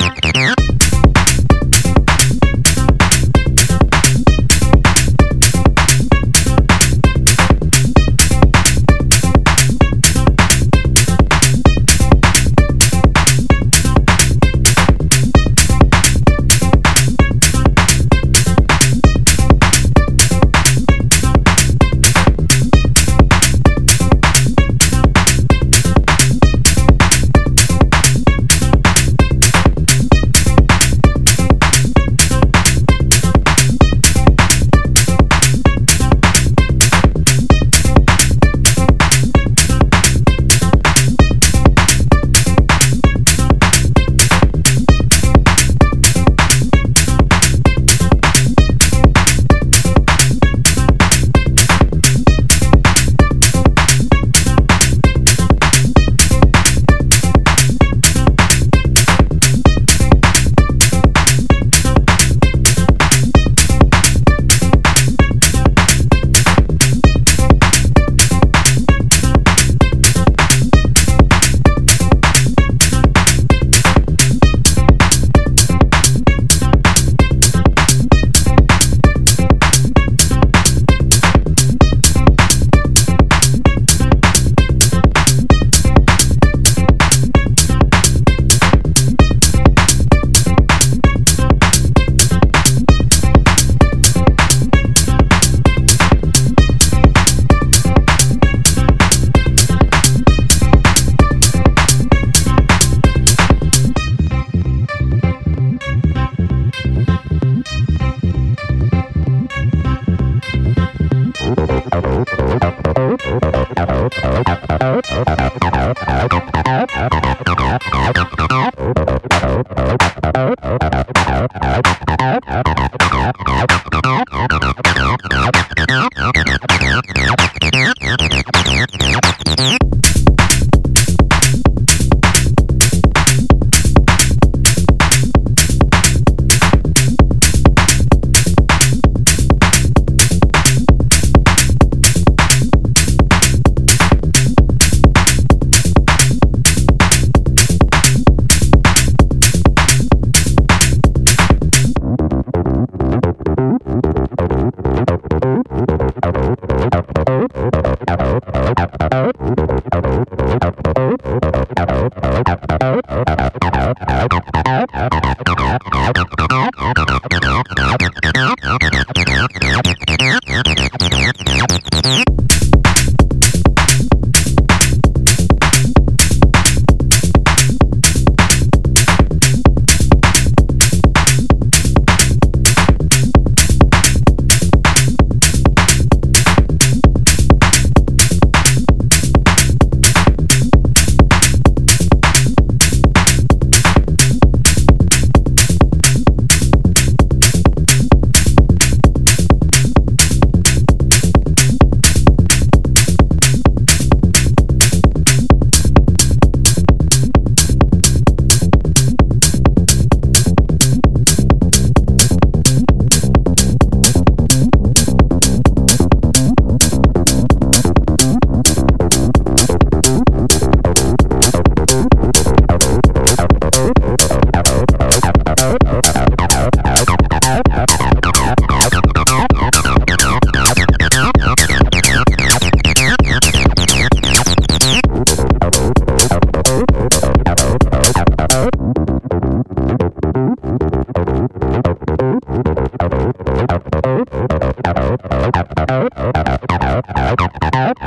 I'm Outro you.